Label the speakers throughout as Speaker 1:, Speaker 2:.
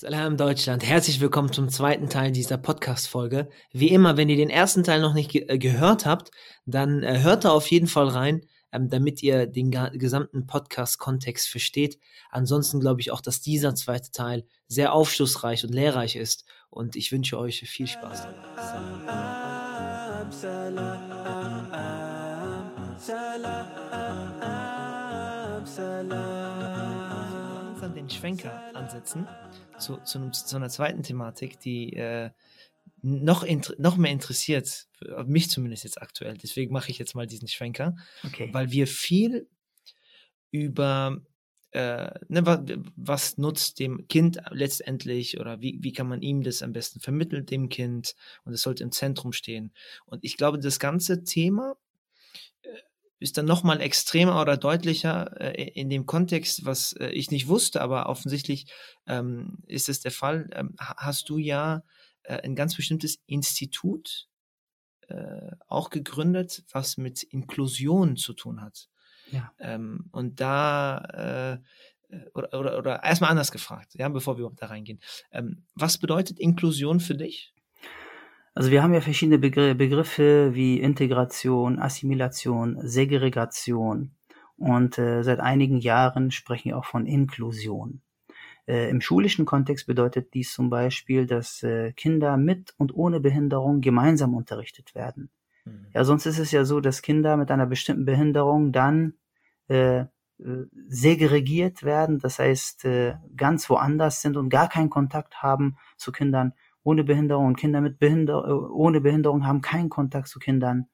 Speaker 1: Salam Deutschland, herzlich willkommen zum zweiten Teil dieser Podcast-Folge. Wie immer, wenn ihr den ersten Teil noch nicht ge äh, gehört habt, dann äh, hört da auf jeden Fall rein, ähm, damit ihr den gesamten Podcast-Kontext versteht. Ansonsten glaube ich auch, dass dieser zweite Teil sehr aufschlussreich und lehrreich ist und ich wünsche euch viel Spaß dabei. Salam, salam, langsam den Schwenker ansetzen zu, zu, zu einer zweiten Thematik, die äh, noch, noch mehr interessiert, mich zumindest jetzt aktuell. Deswegen mache ich jetzt mal diesen Schwenker, okay. weil wir viel über äh, ne, was, was, nutzt dem Kind letztendlich oder wie, wie kann man ihm das am besten vermitteln, dem Kind und es sollte im Zentrum stehen. Und ich glaube, das ganze Thema ist dann nochmal extremer oder deutlicher äh, in dem Kontext, was äh, ich nicht wusste, aber offensichtlich ähm, ist es der Fall. Ähm, hast du ja äh, ein ganz bestimmtes Institut äh, auch gegründet, was mit Inklusion zu tun hat. Ja. Ähm, und da äh, äh, oder, oder, oder erstmal anders gefragt, ja, bevor wir überhaupt da reingehen. Ähm, was bedeutet Inklusion für dich?
Speaker 2: Also wir haben ja verschiedene Begr Begriffe wie Integration, Assimilation, Segregation und äh, seit einigen Jahren sprechen wir auch von Inklusion. Äh, Im schulischen Kontext bedeutet dies zum Beispiel, dass äh, Kinder mit und ohne Behinderung gemeinsam unterrichtet werden. Mhm. Ja, sonst ist es ja so, dass Kinder mit einer bestimmten Behinderung dann äh, äh segregiert werden, das heißt äh, ganz woanders sind und gar keinen Kontakt haben zu Kindern ohne Behinderung und Kinder mit Behinder äh, ohne Behinderung haben keinen Kontakt zu Kindern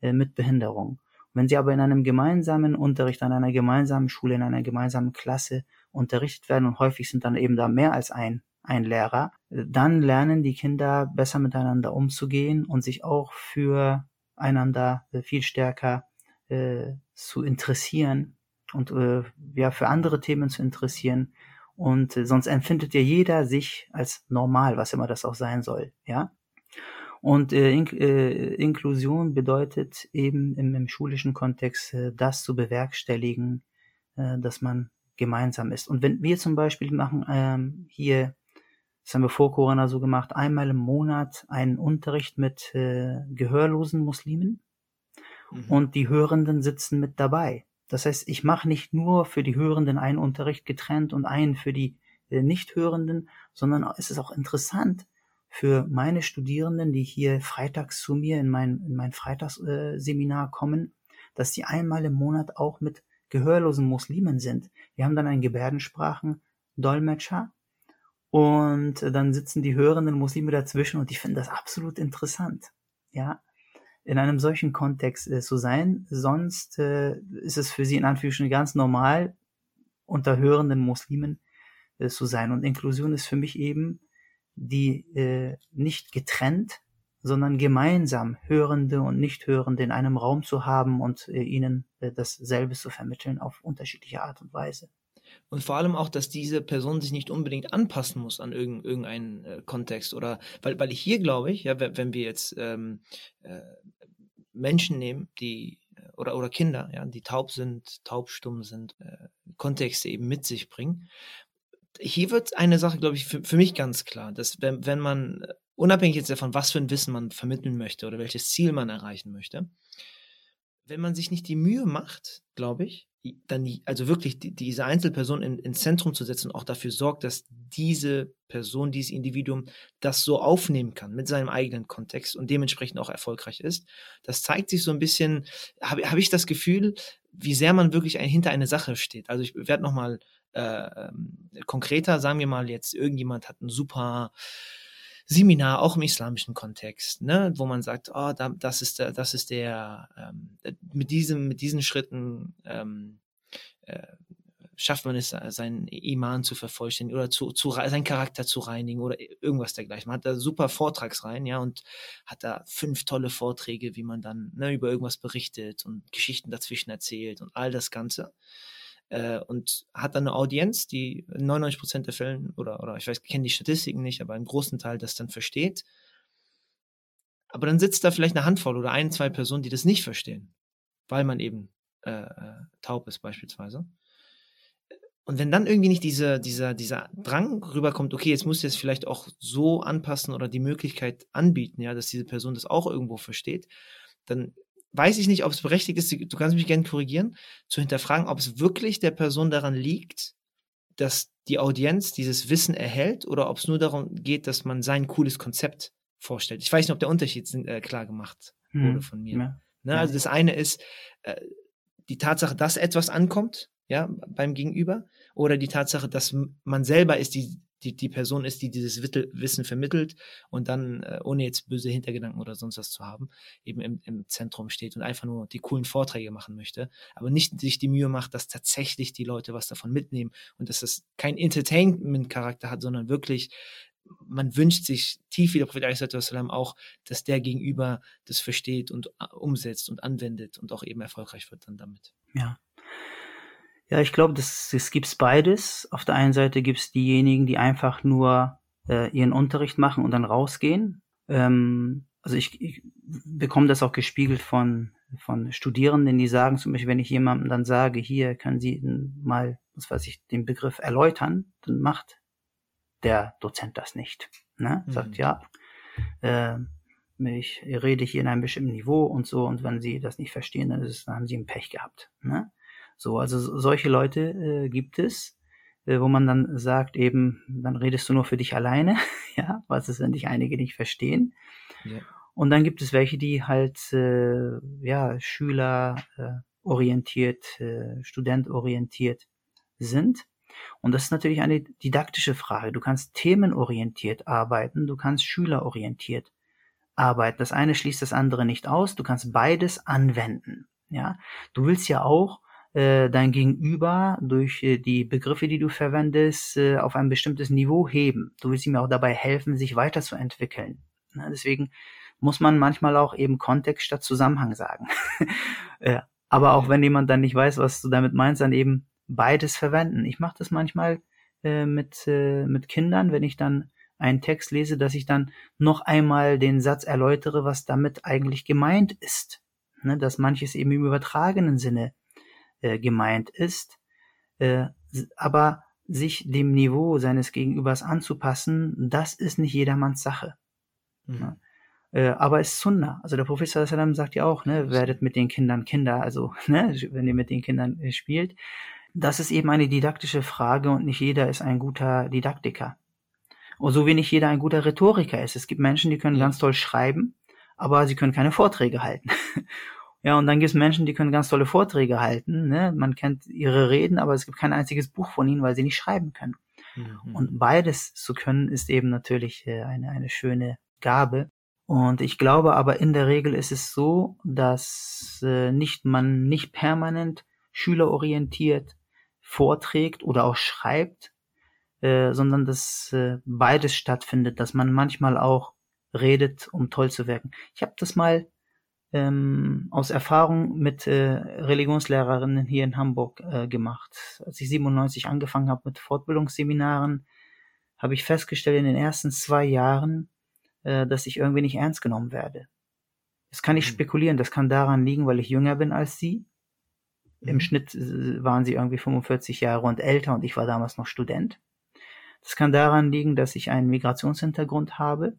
Speaker 2: äh, mit Behinderung. Wenn sie aber in einem gemeinsamen Unterricht, an einer gemeinsamen Schule, in einer gemeinsamen Klasse unterrichtet werden und häufig sind dann eben da mehr als ein, ein Lehrer, äh, dann lernen die Kinder besser miteinander umzugehen und sich auch für einander äh, viel stärker äh, zu interessieren und äh, ja für andere Themen zu interessieren und äh, sonst empfindet ja jeder sich als normal, was immer das auch sein soll, ja. Und äh, In äh, Inklusion bedeutet eben im, im schulischen Kontext äh, das zu bewerkstelligen, äh, dass man gemeinsam ist. Und wenn wir zum Beispiel machen ähm, hier, das haben wir vor Corona so gemacht, einmal im Monat einen Unterricht mit äh, gehörlosen Muslimen mhm. und die Hörenden sitzen mit dabei. Das heißt, ich mache nicht nur für die Hörenden einen Unterricht getrennt und einen für die äh, Nichthörenden, sondern es ist auch interessant für meine Studierenden, die hier freitags zu mir in mein, in mein Freitagsseminar kommen, dass die einmal im Monat auch mit gehörlosen Muslimen sind. Wir haben dann einen Gebärdensprachen-Dolmetscher und dann sitzen die hörenden Muslime dazwischen und ich finde das absolut interessant. Ja, in einem solchen Kontext äh, zu sein. Sonst äh, ist es für sie in Anführungsstrichen ganz normal, unter hörenden Muslimen äh, zu sein. Und Inklusion ist für mich eben die äh, nicht getrennt, sondern gemeinsam Hörende und Nichthörende in einem Raum zu haben und äh, ihnen äh, dasselbe zu vermitteln auf unterschiedliche Art und Weise.
Speaker 1: Und vor allem auch, dass diese Person sich nicht unbedingt anpassen muss an irgendeinen äh, Kontext. Oder weil, weil hier glaube ich, ja, wenn wir jetzt ähm, äh, Menschen nehmen, die äh, oder, oder Kinder, ja, die taub sind, taubstumm sind, äh, Kontexte eben mit sich bringen. Hier wird eine Sache, glaube ich, für, für mich ganz klar, dass wenn, wenn man, äh, unabhängig jetzt davon, was für ein Wissen man vermitteln möchte oder welches Ziel man erreichen möchte, wenn man sich nicht die Mühe macht, glaube ich, dann also wirklich die, diese Einzelperson in, ins Zentrum zu setzen und auch dafür sorgt, dass diese Person, dieses Individuum das so aufnehmen kann mit seinem eigenen Kontext und dementsprechend auch erfolgreich ist. Das zeigt sich so ein bisschen, habe hab ich das Gefühl, wie sehr man wirklich ein, hinter eine Sache steht. Also ich werde nochmal äh, ähm, konkreter, sagen wir mal jetzt, irgendjemand hat ein super Seminar, auch im islamischen Kontext, ne, wo man sagt, oh, da, das ist der, das ist der, ähm, mit diesem, mit diesen Schritten ähm, äh, schafft man es, seinen Iman zu vervollständigen oder zu, zu seinen Charakter zu reinigen oder irgendwas dergleichen. Man hat da super Vortragsreihen, ja, und hat da fünf tolle Vorträge, wie man dann ne, über irgendwas berichtet und Geschichten dazwischen erzählt und all das Ganze äh, und hat dann eine Audienz, die in 99 Prozent der Fällen oder, oder ich weiß, kenne die Statistiken nicht, aber einen großen Teil das dann versteht. Aber dann sitzt da vielleicht eine Handvoll oder ein, zwei Personen, die das nicht verstehen, weil man eben äh, äh taub ist beispielsweise. und wenn dann irgendwie nicht diese, dieser, dieser Drang rüberkommt, okay, jetzt musst du es vielleicht auch so anpassen oder die Möglichkeit anbieten, ja, dass diese Person das auch irgendwo versteht, dann weiß ich nicht, ob es berechtigt ist, du kannst mich gerne korrigieren, zu hinterfragen, ob es wirklich der Person daran liegt, dass die Audienz dieses Wissen erhält oder ob es nur darum geht, dass man sein cooles Konzept vorstellt. Ich weiß nicht, ob der Unterschied äh, klar gemacht hm, wurde von mir. Ja. Ne, also das eine ist äh, die Tatsache, dass etwas ankommt, ja, beim Gegenüber oder die Tatsache, dass man selber ist, die, die, die Person ist, die dieses Wissen vermittelt und dann, äh, ohne jetzt böse Hintergedanken oder sonst was zu haben, eben im, im Zentrum steht und einfach nur die coolen Vorträge machen möchte, aber nicht sich die Mühe macht, dass tatsächlich die Leute was davon mitnehmen und dass das kein Entertainment-Charakter hat, sondern wirklich man wünscht sich tief wie der Prophet auch, dass der Gegenüber das versteht und äh, umsetzt und anwendet und auch eben erfolgreich wird dann damit.
Speaker 2: Ja, ja, ich glaube, das, das gibt's beides. Auf der einen Seite gibt's diejenigen, die einfach nur äh, ihren Unterricht machen und dann rausgehen. Ähm, also ich, ich bekomme das auch gespiegelt von, von Studierenden, die sagen zum Beispiel, wenn ich jemandem dann sage, hier können Sie mal, was weiß ich, den Begriff erläutern, dann macht der Dozent das nicht. Ne? Sagt, mhm. ja, äh, ich rede hier in einem bestimmten Niveau und so, und wenn Sie das nicht verstehen, dann, ist es, dann haben Sie ein Pech gehabt. Ne? So, also solche Leute äh, gibt es, äh, wo man dann sagt eben, dann redest du nur für dich alleine, ja, was ist, wenn dich einige nicht verstehen. Ja. Und dann gibt es welche, die halt äh, ja Schüler äh, orientiert, äh, studentorientiert sind. Und das ist natürlich eine didaktische Frage. Du kannst themenorientiert arbeiten, du kannst schülerorientiert arbeiten. Das eine schließt das andere nicht aus. Du kannst beides anwenden. Ja, du willst ja auch dein Gegenüber durch äh, die Begriffe, die du verwendest, äh, auf ein bestimmtes Niveau heben. Du willst ihm auch dabei helfen, sich weiterzuentwickeln. Deswegen muss man manchmal auch eben Kontext statt Zusammenhang sagen. äh, aber auch wenn jemand dann nicht weiß, was du damit meinst, dann eben beides verwenden. Ich mache das manchmal äh, mit, äh, mit Kindern, wenn ich dann einen Text lese, dass ich dann noch einmal den Satz erläutere, was damit eigentlich gemeint ist. Ne, dass manches eben im übertragenen Sinne äh, gemeint ist, äh, aber sich dem Niveau seines Gegenübers anzupassen, das ist nicht jedermanns Sache. Mhm. Ne? Äh, aber es ist Sunna. Also der Prophet sallam sagt ja auch, ne, werdet mit den Kindern Kinder, also ne, wenn ihr mit den Kindern äh, spielt. Das ist eben eine didaktische Frage und nicht jeder ist ein guter Didaktiker. Und so wie nicht jeder ein guter Rhetoriker ist. Es gibt Menschen, die können ganz toll schreiben, aber sie können keine Vorträge halten. Ja, und dann gibt es Menschen, die können ganz tolle Vorträge halten. Ne? Man kennt ihre Reden, aber es gibt kein einziges Buch von ihnen, weil sie nicht schreiben können. Mhm. Und beides zu können, ist eben natürlich äh, eine, eine schöne Gabe. Und ich glaube aber in der Regel ist es so, dass äh, nicht man nicht permanent schülerorientiert vorträgt oder auch schreibt, äh, sondern dass äh, beides stattfindet, dass man manchmal auch redet, um toll zu wirken. Ich habe das mal ähm, aus Erfahrung mit äh, Religionslehrerinnen hier in Hamburg äh, gemacht. Als ich 97 angefangen habe mit Fortbildungsseminaren, habe ich festgestellt in den ersten zwei Jahren, äh, dass ich irgendwie nicht ernst genommen werde. Das kann ich mhm. spekulieren, das kann daran liegen, weil ich jünger bin als sie. Mhm. Im Schnitt äh, waren sie irgendwie 45 Jahre und älter und ich war damals noch Student. Das kann daran liegen, dass ich einen Migrationshintergrund habe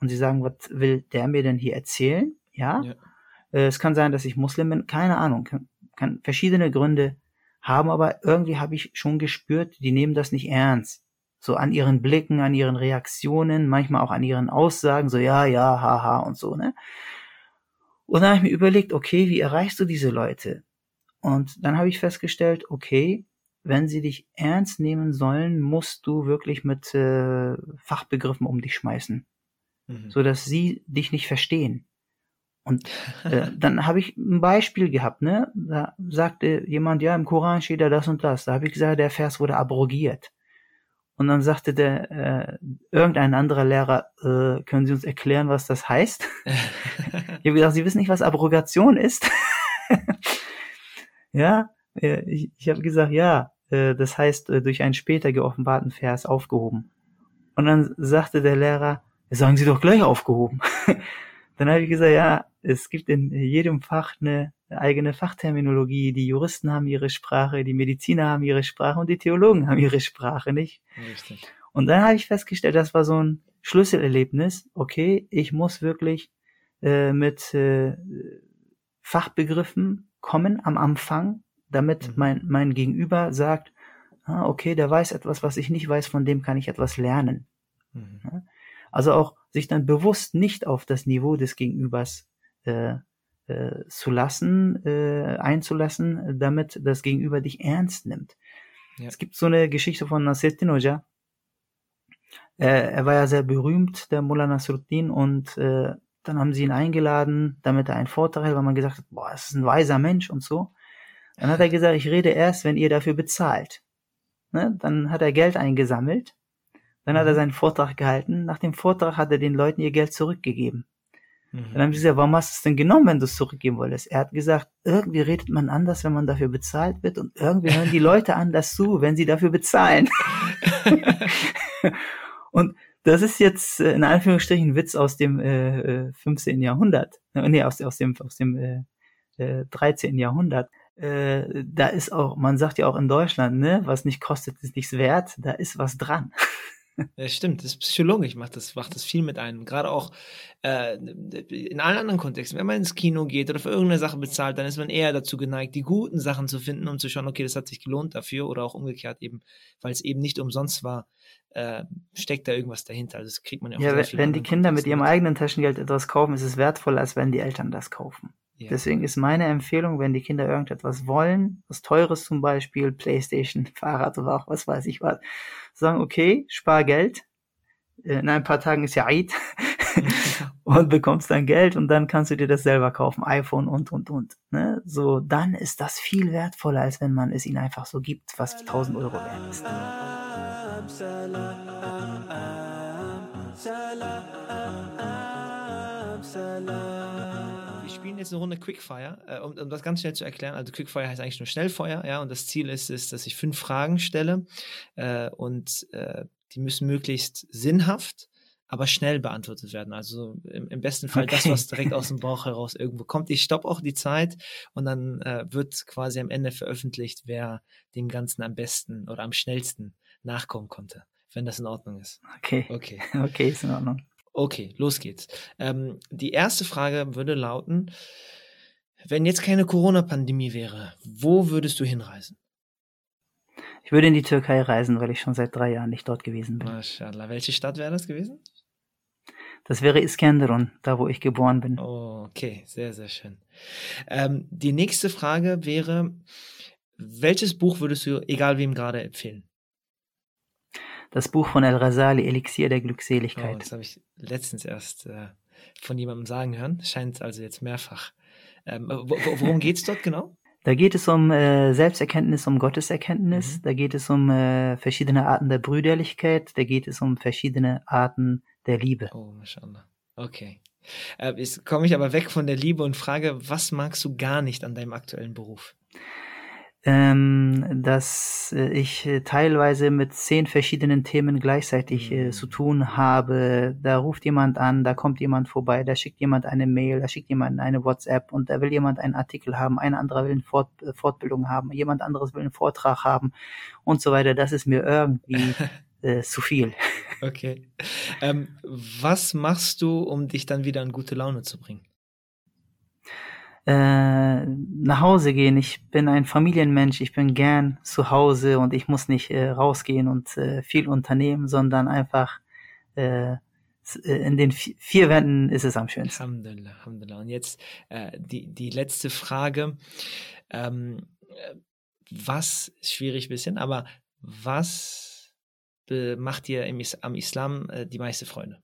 Speaker 2: und sie sagen, was will der mir denn hier erzählen? Ja. ja. Äh, es kann sein, dass ich Muslim bin, keine Ahnung, kann, kann verschiedene Gründe haben, aber irgendwie habe ich schon gespürt, die nehmen das nicht ernst. So an ihren Blicken, an ihren Reaktionen, manchmal auch an ihren Aussagen, so ja, ja, haha und so, ne? Und dann habe ich mir überlegt, okay, wie erreichst du diese Leute? Und dann habe ich festgestellt, okay, wenn sie dich ernst nehmen sollen, musst du wirklich mit äh, Fachbegriffen um dich schmeißen, mhm. so dass sie dich nicht verstehen. Und äh, dann habe ich ein Beispiel gehabt, ne? Da sagte jemand, ja, im Koran steht da das und das. Da habe ich gesagt, der Vers wurde abrogiert. Und dann sagte der äh, irgendein anderer Lehrer, äh, können Sie uns erklären, was das heißt? ich habe gesagt, Sie wissen nicht, was Abrogation ist. ja, äh, ich, ich habe gesagt, ja, äh, das heißt äh, durch einen später geoffenbarten Vers aufgehoben. Und dann sagte der Lehrer, sagen Sie doch gleich aufgehoben. Dann habe ich gesagt, ja, es gibt in jedem Fach eine eigene Fachterminologie, die Juristen haben ihre Sprache, die Mediziner haben ihre Sprache und die Theologen haben ihre Sprache, nicht? Richtig. Und dann habe ich festgestellt, das war so ein Schlüsselerlebnis. Okay, ich muss wirklich äh, mit äh, Fachbegriffen kommen am Anfang, damit mhm. mein, mein Gegenüber sagt, ah, okay, der weiß etwas, was ich nicht weiß, von dem kann ich etwas lernen. Mhm. Also auch sich dann bewusst nicht auf das Niveau des Gegenübers äh, äh, zu lassen, äh, einzulassen, damit das Gegenüber dich ernst nimmt. Ja. Es gibt so eine Geschichte von Nasreddin Hoja. Äh, er war ja sehr berühmt, der Mullah Nasruddin, und äh, dann haben sie ihn eingeladen, damit er einen Vortrag hält, weil man gesagt hat, boah, es ist ein weiser Mensch und so. Dann hat er gesagt, ich rede erst, wenn ihr dafür bezahlt. Ne? Dann hat er Geld eingesammelt. Dann hat er mhm. seinen Vortrag gehalten. Nach dem Vortrag hat er den Leuten ihr Geld zurückgegeben. Mhm. Dann haben sie gesagt, warum hast du es denn genommen, wenn du es zurückgeben wolltest? Er hat gesagt, irgendwie redet man anders, wenn man dafür bezahlt wird und irgendwie hören die Leute anders zu, wenn sie dafür bezahlen. und das ist jetzt äh, in Anführungsstrichen ein Witz aus dem äh, 15. Äh, Jahrhundert. Äh, nee, aus, aus dem, aus dem äh, äh, 13. Jahrhundert. Äh, da ist auch, man sagt ja auch in Deutschland, ne, was nicht kostet, ist nichts wert, da ist was dran.
Speaker 1: Ja, stimmt, das ist psychologisch, macht das, macht das viel mit einem. Gerade auch äh, in allen anderen Kontexten. Wenn man ins Kino geht oder für irgendeine Sache bezahlt, dann ist man eher dazu geneigt, die guten Sachen zu finden, um zu schauen, okay, das hat sich gelohnt dafür oder auch umgekehrt eben, weil es eben nicht umsonst war, äh, steckt da irgendwas dahinter. Also das kriegt man
Speaker 2: ja auch Ja, wenn, wenn die Kinder mit ihrem eigenen Taschengeld etwas kaufen, ist es wertvoller, als wenn die Eltern das kaufen. Ja. Deswegen ist meine Empfehlung, wenn die Kinder irgendetwas wollen, was Teures zum Beispiel, Playstation, Fahrrad oder auch was weiß ich was, sagen, okay, spar Geld. In ein paar Tagen ist ja Eid und bekommst dein Geld und dann kannst du dir das selber kaufen, iPhone und und und. Ne? So, dann ist das viel wertvoller, als wenn man es ihnen einfach so gibt, was 1000 Euro wert ist. Salam, salam,
Speaker 1: salam. Wir spielen jetzt eine Runde Quickfire, äh, um, um, das ganz schnell zu erklären. Also Quickfire heißt eigentlich nur Schnellfeuer, ja, und das Ziel ist es, dass ich fünf Fragen stelle äh, und äh, die müssen möglichst sinnhaft aber schnell beantwortet werden. Also im, im besten Fall okay. das, was direkt aus dem Bauch heraus irgendwo kommt. Ich stoppe auch die Zeit und dann äh, wird quasi am Ende veröffentlicht, wer dem Ganzen am besten oder am schnellsten nachkommen konnte, wenn das in Ordnung ist.
Speaker 2: Okay. Okay. Okay, ist in Ordnung.
Speaker 1: Okay, los geht's. Ähm, die erste Frage würde lauten, wenn jetzt keine Corona-Pandemie wäre, wo würdest du hinreisen?
Speaker 2: Ich würde in die Türkei reisen, weil ich schon seit drei Jahren nicht dort gewesen bin.
Speaker 1: Maschallah. Welche Stadt wäre das gewesen?
Speaker 2: Das wäre Iskenderun, da wo ich geboren bin.
Speaker 1: Oh, okay, sehr, sehr schön. Ähm, die nächste Frage wäre, welches Buch würdest du, egal wem gerade, empfehlen?
Speaker 2: Das Buch von El Rasali, Elixier der Glückseligkeit.
Speaker 1: Oh, das habe ich letztens erst äh, von jemandem sagen hören. Scheint also jetzt mehrfach. Ähm, worum geht es dort genau?
Speaker 2: Da geht es um äh, Selbsterkenntnis, um Gotteserkenntnis. Mhm. Da geht es um äh, verschiedene Arten der Brüderlichkeit. Da geht es um verschiedene Arten der Liebe.
Speaker 1: Oh, mashallah. Okay. Äh, jetzt komme ich aber weg von der Liebe und frage, was magst du gar nicht an deinem aktuellen Beruf?
Speaker 2: Ähm, dass äh, ich äh, teilweise mit zehn verschiedenen Themen gleichzeitig äh, zu mhm. tun habe. Da ruft jemand an, da kommt jemand vorbei, da schickt jemand eine Mail, da schickt jemand eine WhatsApp und da will jemand einen Artikel haben, ein anderer will eine Fort äh, Fortbildung haben, jemand anderes will einen Vortrag haben und so weiter. Das ist mir irgendwie äh, zu viel.
Speaker 1: Okay. Ähm, was machst du, um dich dann wieder in gute Laune zu bringen?
Speaker 2: Äh, nach Hause gehen. Ich bin ein Familienmensch, ich bin gern zu Hause und ich muss nicht äh, rausgehen und äh, viel unternehmen, sondern einfach äh, äh in den vier Wänden ist es am schönsten.
Speaker 1: Alhamdulillah, Alhamdulillah. Und jetzt äh, die, die letzte Frage. Ähm, was, schwierig bisschen, aber was macht dir im, am Islam äh, die meiste Freude?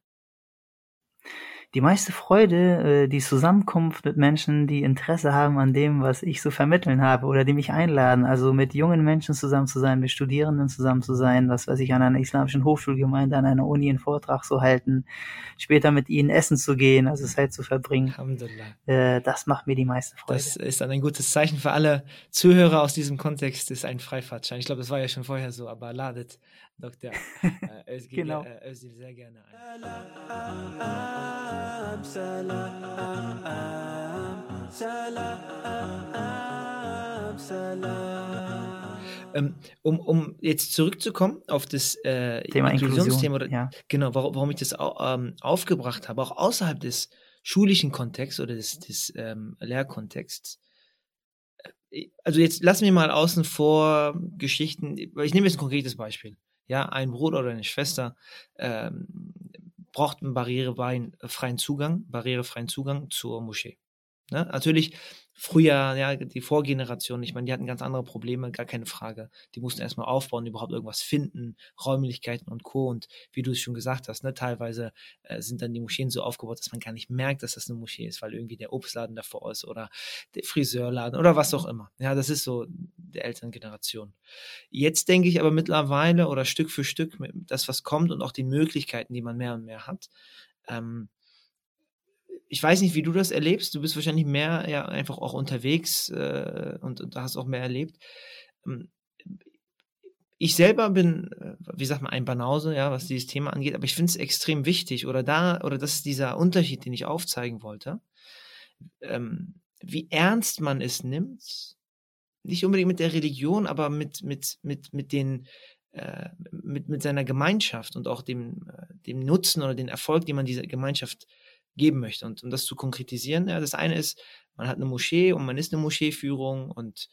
Speaker 2: Die meiste Freude, äh, die Zusammenkunft mit Menschen, die Interesse haben an dem, was ich so vermitteln habe oder die mich einladen. Also mit jungen Menschen zusammen zu sein, mit Studierenden zusammen zu sein, was weiß ich, an einer islamischen Hochschulgemeinde, an einer Uni einen Vortrag zu halten, später mit ihnen essen zu gehen, also Zeit zu verbringen. Alhamdulillah. Äh, das macht mir die meiste Freude.
Speaker 1: Das ist dann ein gutes Zeichen für alle Zuhörer aus diesem Kontext, ist ein Freifahrtschein. Ich glaube, das war ja schon vorher so, aber ladet Dr. Äh, Özgil, genau. Özgil sehr gerne ein. Ähm, um, um jetzt zurückzukommen auf das äh,
Speaker 2: Thema
Speaker 1: Inklusionsthema, oder,
Speaker 2: ja.
Speaker 1: genau, warum, warum ich das au, ähm, aufgebracht habe, auch außerhalb des schulischen Kontexts oder des, des ähm, Lehrkontexts. Äh, also jetzt lassen wir mal außen vor Geschichten, ich nehme jetzt ein konkretes Beispiel. Ja, ein Bruder oder eine Schwester ähm, braucht einen barrierefreien Zugang, barrierefreien Zugang zur Moschee. Ne? Natürlich früher, ja, die Vorgeneration, ich meine, die hatten ganz andere Probleme, gar keine Frage. Die mussten erstmal aufbauen, überhaupt irgendwas finden, Räumlichkeiten und Co. Und wie du es schon gesagt hast, ne, teilweise äh, sind dann die Moscheen so aufgebaut, dass man gar nicht merkt, dass das eine Moschee ist, weil irgendwie der Obstladen davor ist oder der Friseurladen oder was auch immer. Ja, das ist so der älteren Generation. Jetzt denke ich aber mittlerweile oder Stück für Stück, das, was kommt und auch die Möglichkeiten, die man mehr und mehr hat, ähm, ich weiß nicht, wie du das erlebst. Du bist wahrscheinlich mehr ja einfach auch unterwegs äh, und, und hast auch mehr erlebt. Ähm, ich selber bin, äh, wie sagt man, ein Banause, ja, was dieses Thema angeht, aber ich finde es extrem wichtig oder da, oder das ist dieser Unterschied, den ich aufzeigen wollte, ähm, wie ernst man es nimmt, nicht unbedingt mit der Religion, aber mit, mit, mit, mit den, äh, mit, mit seiner Gemeinschaft und auch dem, äh, dem Nutzen oder den Erfolg, den man dieser Gemeinschaft geben möchte. Und um das zu konkretisieren, ja, das eine ist, man hat eine Moschee und man ist eine Moscheeführung und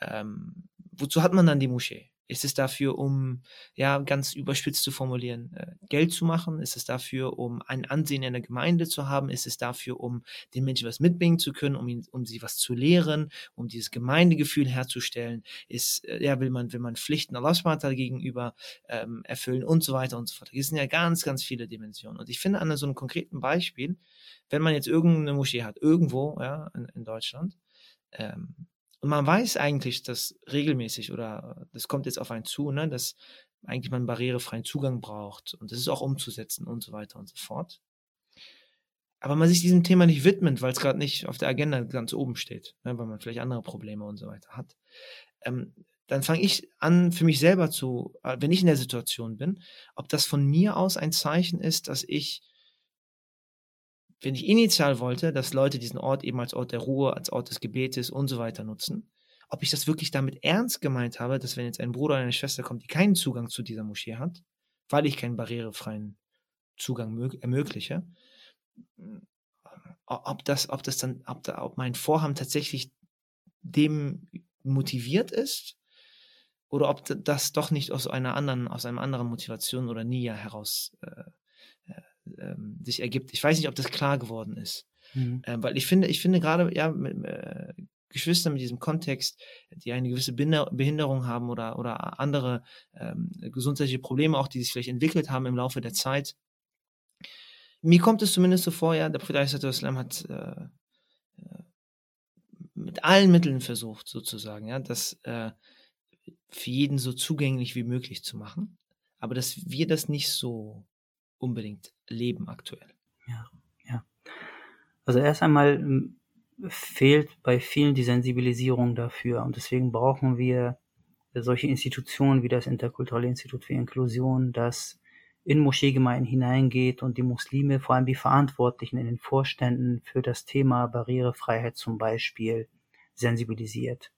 Speaker 1: ähm, wozu hat man dann die Moschee? Ist es dafür, um, ja, ganz überspitzt zu formulieren, äh, Geld zu machen? Ist es dafür, um ein Ansehen in der Gemeinde zu haben? Ist es dafür, um den Menschen was mitbringen zu können, um, ihn, um sie was zu lehren, um dieses Gemeindegefühl herzustellen? Ist, äh, ja, will man, will man Pflichten Allah gegenüber ähm, erfüllen und so weiter und so fort. Das sind ja ganz, ganz viele Dimensionen. Und ich finde an so einem konkreten Beispiel, wenn man jetzt irgendeine Moschee hat, irgendwo, ja, in, in Deutschland, ähm, und man weiß eigentlich, dass regelmäßig oder das kommt jetzt auf einen zu, ne, dass eigentlich man barrierefreien Zugang braucht und das ist auch umzusetzen und so weiter und so fort. Aber man sich diesem Thema nicht widmet, weil es gerade nicht auf der Agenda ganz oben steht, ne, weil man vielleicht andere Probleme und so weiter hat. Ähm, dann fange ich an, für mich selber zu, äh, wenn ich in der Situation bin, ob das von mir aus ein Zeichen ist, dass ich wenn ich initial wollte, dass Leute diesen Ort eben als Ort der Ruhe, als Ort des Gebetes und so weiter nutzen, ob ich das wirklich damit ernst gemeint habe, dass wenn jetzt ein Bruder oder eine Schwester kommt, die keinen Zugang zu dieser Moschee hat, weil ich keinen barrierefreien Zugang ermögliche, ob das, ob das dann, ob, da, ob mein Vorhaben tatsächlich dem motiviert ist oder ob das doch nicht aus einer anderen, aus einer anderen Motivation oder Nia heraus äh, ähm, sich ergibt. Ich weiß nicht, ob das klar geworden ist. Mhm. Ähm, weil ich finde, ich finde gerade, ja, mit, äh, Geschwister mit diesem Kontext, die eine gewisse Behinderung haben oder, oder andere ähm, gesundheitliche Probleme auch, die sich vielleicht entwickelt haben im Laufe der Zeit. Mir kommt es zumindest so vor, ja, der Prophet Islam hat äh, äh, mit allen Mitteln versucht, sozusagen, ja, das äh, für jeden so zugänglich wie möglich zu machen. Aber dass wir das nicht so unbedingt leben aktuell.
Speaker 2: Ja, ja. Also erst einmal hm, fehlt bei vielen die Sensibilisierung dafür und deswegen brauchen wir solche Institutionen wie das Interkulturelle Institut für Inklusion, das in Moscheegemeinden hineingeht und die Muslime, vor allem die Verantwortlichen in den Vorständen für das Thema Barrierefreiheit zum Beispiel sensibilisiert.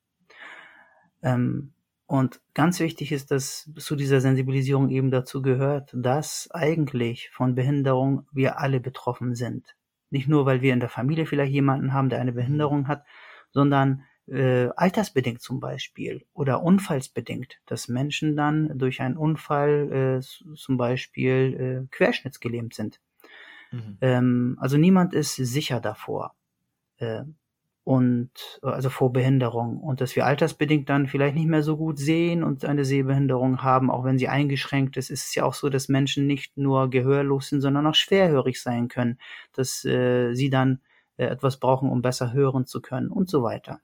Speaker 2: Ähm, und ganz wichtig ist, dass zu dieser Sensibilisierung eben dazu gehört, dass eigentlich von Behinderung wir alle betroffen sind. Nicht nur, weil wir in der Familie vielleicht jemanden haben, der eine Behinderung hat, sondern äh, altersbedingt zum Beispiel oder unfallsbedingt, dass Menschen dann durch einen Unfall äh, zum Beispiel äh, querschnittsgelähmt sind. Mhm. Ähm, also niemand ist sicher davor. Äh, und also vor Behinderung und dass wir altersbedingt dann vielleicht nicht mehr so gut sehen und eine Sehbehinderung haben, auch wenn sie eingeschränkt ist, ist es ja auch so, dass Menschen nicht nur gehörlos sind, sondern auch schwerhörig sein können, dass äh, sie dann äh, etwas brauchen, um besser hören zu können und so weiter.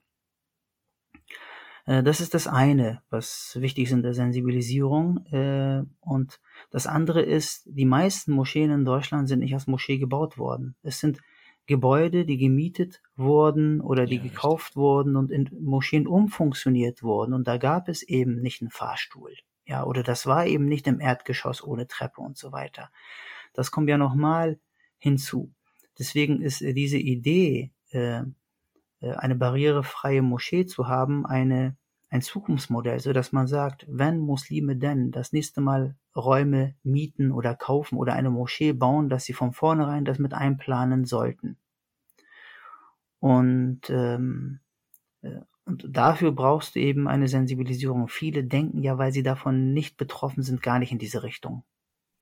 Speaker 2: Äh, das ist das eine, was wichtig ist in der Sensibilisierung. Äh, und das andere ist, die meisten Moscheen in Deutschland sind nicht als Moschee gebaut worden. Es sind Gebäude, die gemietet wurden oder die ja, gekauft richtig. wurden und in Moscheen umfunktioniert wurden. Und da gab es eben nicht einen Fahrstuhl. Ja, oder das war eben nicht im Erdgeschoss ohne Treppe und so weiter. Das kommt ja nochmal hinzu. Deswegen ist diese Idee, äh, äh, eine barrierefreie Moschee zu haben, eine, ein Zukunftsmodell, so dass man sagt, wenn Muslime denn das nächste Mal Räume mieten oder kaufen oder eine Moschee bauen, dass sie von vornherein das mit einplanen sollten. Und, ähm, äh, und dafür brauchst du eben eine Sensibilisierung. Viele denken ja, weil sie davon nicht betroffen sind, gar nicht in diese Richtung.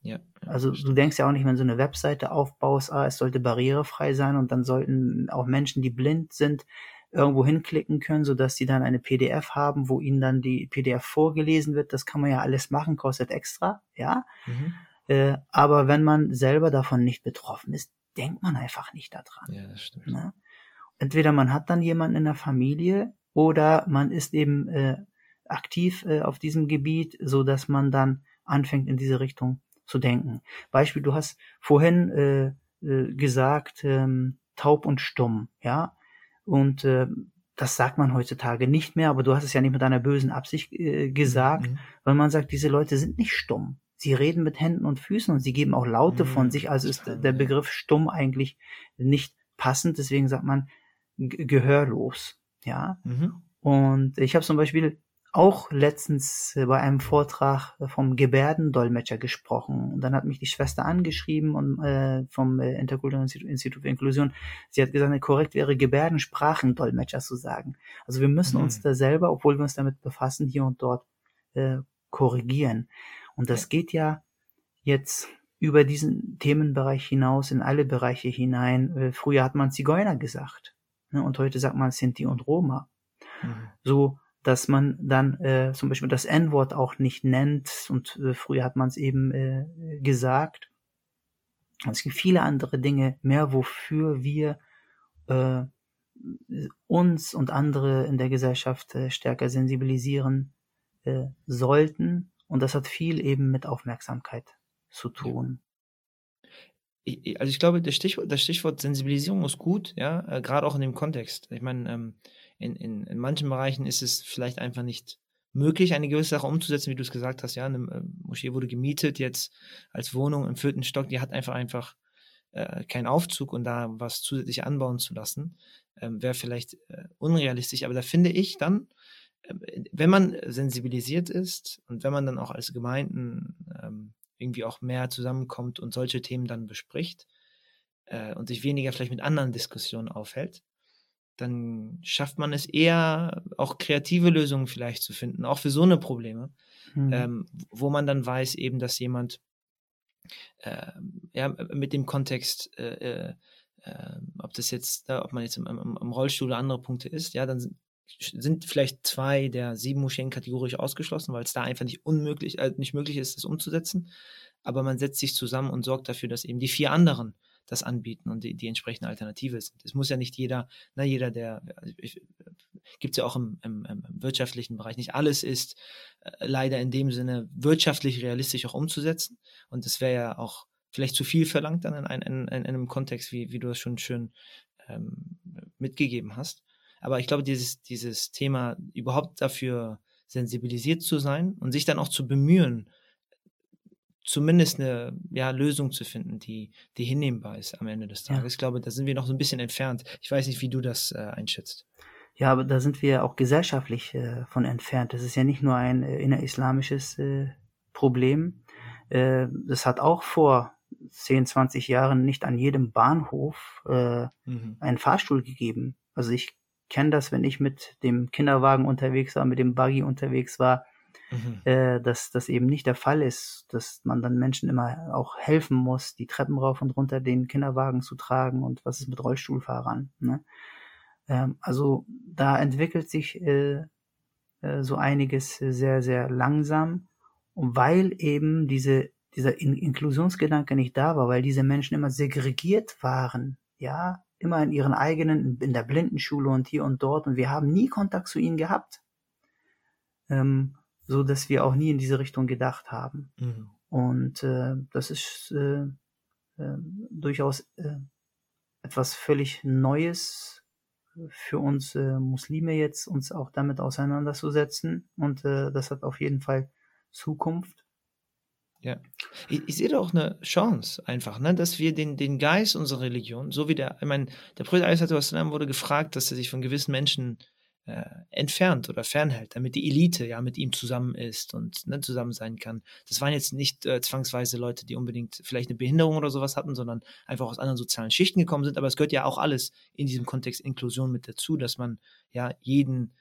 Speaker 2: Ja, also du denkst ja auch nicht, wenn du eine Webseite aufbaust, ah, es sollte barrierefrei sein und dann sollten auch Menschen, die blind sind, irgendwo hinklicken können, sodass sie dann eine PDF haben, wo ihnen dann die PDF vorgelesen wird. Das kann man ja alles machen, kostet extra, ja. Mhm. Äh, aber wenn man selber davon nicht betroffen ist, denkt man einfach nicht daran. Ja, das stimmt. Ne? Entweder man hat dann jemanden in der Familie oder man ist eben äh, aktiv äh, auf diesem Gebiet, so dass man dann anfängt in diese Richtung zu denken. Beispiel, du hast vorhin äh, äh, gesagt, ähm, taub und stumm, ja, und äh, das sagt man heutzutage nicht mehr, aber du hast es ja nicht mit einer bösen Absicht äh, gesagt, mhm. weil man sagt, diese Leute sind nicht stumm. Sie reden mit Händen und Füßen und sie geben auch Laute mhm. von sich, also ist der Begriff stumm eigentlich nicht passend, deswegen sagt man gehörlos, ja. Mhm. Und ich habe zum Beispiel auch letztens äh, bei einem Vortrag vom Gebärdendolmetscher gesprochen. Und dann hat mich die Schwester angeschrieben und äh, vom äh, Interkulturellen Institut für Inklusion. Sie hat gesagt, korrekt wäre Gebärdensprachendolmetscher zu sagen. Also wir müssen mhm. uns da selber, obwohl wir uns damit befassen, hier und dort äh, korrigieren. Und das ja. geht ja jetzt über diesen Themenbereich hinaus in alle Bereiche hinein. Äh, früher hat man Zigeuner gesagt. Ne? Und heute sagt man Sinti und Roma. Mhm. So dass man dann äh, zum Beispiel das N-Wort auch nicht nennt und äh, früher hat man es eben äh, gesagt. Und es gibt viele andere Dinge mehr, wofür wir äh, uns und andere in der Gesellschaft äh, stärker sensibilisieren äh, sollten. Und das hat viel eben mit Aufmerksamkeit zu tun.
Speaker 1: Also ich glaube, das Stichwort, das Stichwort Sensibilisierung ist gut, ja, äh, gerade auch in dem Kontext. Ich meine, ähm, in, in, in manchen Bereichen ist es vielleicht einfach nicht möglich, eine gewisse Sache umzusetzen, wie du es gesagt hast. Ja, eine äh, Moschee wurde gemietet jetzt als Wohnung im vierten Stock, die hat einfach einfach äh, keinen Aufzug und da was zusätzlich anbauen zu lassen, ähm, wäre vielleicht äh, unrealistisch. Aber da finde ich dann, äh, wenn man sensibilisiert ist und wenn man dann auch als Gemeinden ähm, irgendwie auch mehr zusammenkommt und solche Themen dann bespricht äh, und sich weniger vielleicht mit anderen Diskussionen aufhält, dann schafft man es eher, auch kreative Lösungen vielleicht zu finden, auch für so eine Probleme, mhm. ähm, wo man dann weiß eben, dass jemand äh, ja, mit dem Kontext, äh, äh, ähm, ob das jetzt, ob man jetzt im, im, im, Rollstuhl oder andere Punkte ist, ja, dann sind, sind vielleicht zwei der sieben Moscheen kategorisch ausgeschlossen, weil es da einfach nicht unmöglich, äh, nicht möglich ist, das umzusetzen. Aber man setzt sich zusammen und sorgt dafür, dass eben die vier anderen das anbieten und die, die entsprechende Alternative sind. Es muss ja nicht jeder, na, jeder, der, also gibt es ja auch im, im, im, wirtschaftlichen Bereich, nicht alles ist äh, leider in dem Sinne wirtschaftlich realistisch auch umzusetzen. Und es wäre ja auch vielleicht zu viel verlangt dann in, in, in, in einem Kontext, wie, wie du es schon schön ähm, mitgegeben hast. Aber ich glaube, dieses, dieses Thema überhaupt dafür sensibilisiert zu sein und sich dann auch zu bemühen, zumindest eine ja, Lösung zu finden, die, die hinnehmbar ist am Ende des Tages. Ja. Ich glaube, da sind wir noch so ein bisschen entfernt. Ich weiß nicht, wie du das äh, einschätzt.
Speaker 2: Ja, aber da sind wir auch gesellschaftlich äh, von entfernt. Das ist ja nicht nur ein äh, innerislamisches äh, Problem. Äh, das hat auch vor 10, 20 Jahren nicht an jedem Bahnhof äh, mhm. einen Fahrstuhl gegeben. Also ich kenne das, wenn ich mit dem Kinderwagen unterwegs war, mit dem Buggy unterwegs war, mhm. äh, dass das eben nicht der Fall ist, dass man dann Menschen immer auch helfen muss, die Treppen rauf und runter den Kinderwagen zu tragen und was ist mit Rollstuhlfahrern. Ne? Ähm, also da entwickelt sich äh, äh, so einiges sehr, sehr langsam, weil eben diese, dieser In Inklusionsgedanke nicht da war, weil diese Menschen immer segregiert waren, ja, immer in ihren eigenen, in der Blindenschule und hier und dort und wir haben nie Kontakt zu ihnen gehabt. Ähm, so dass wir auch nie in diese Richtung gedacht haben. Mhm. Und äh, das ist äh, äh, durchaus äh, etwas völlig Neues für uns äh, Muslime jetzt, uns auch damit auseinanderzusetzen. Und äh, das hat auf jeden Fall Zukunft.
Speaker 1: Ja, ich, ich sehe da auch eine Chance einfach, ne, dass wir den, den Geist unserer Religion, so wie der, ich meine, der Prophet wurde gefragt, dass er sich von gewissen Menschen äh, entfernt oder fernhält, damit die Elite ja mit ihm zusammen ist und ne, zusammen sein kann. Das waren jetzt nicht äh, zwangsweise Leute, die unbedingt vielleicht eine Behinderung oder sowas hatten, sondern einfach aus anderen sozialen Schichten gekommen sind. Aber es gehört ja auch alles in diesem Kontext Inklusion mit dazu, dass man ja jeden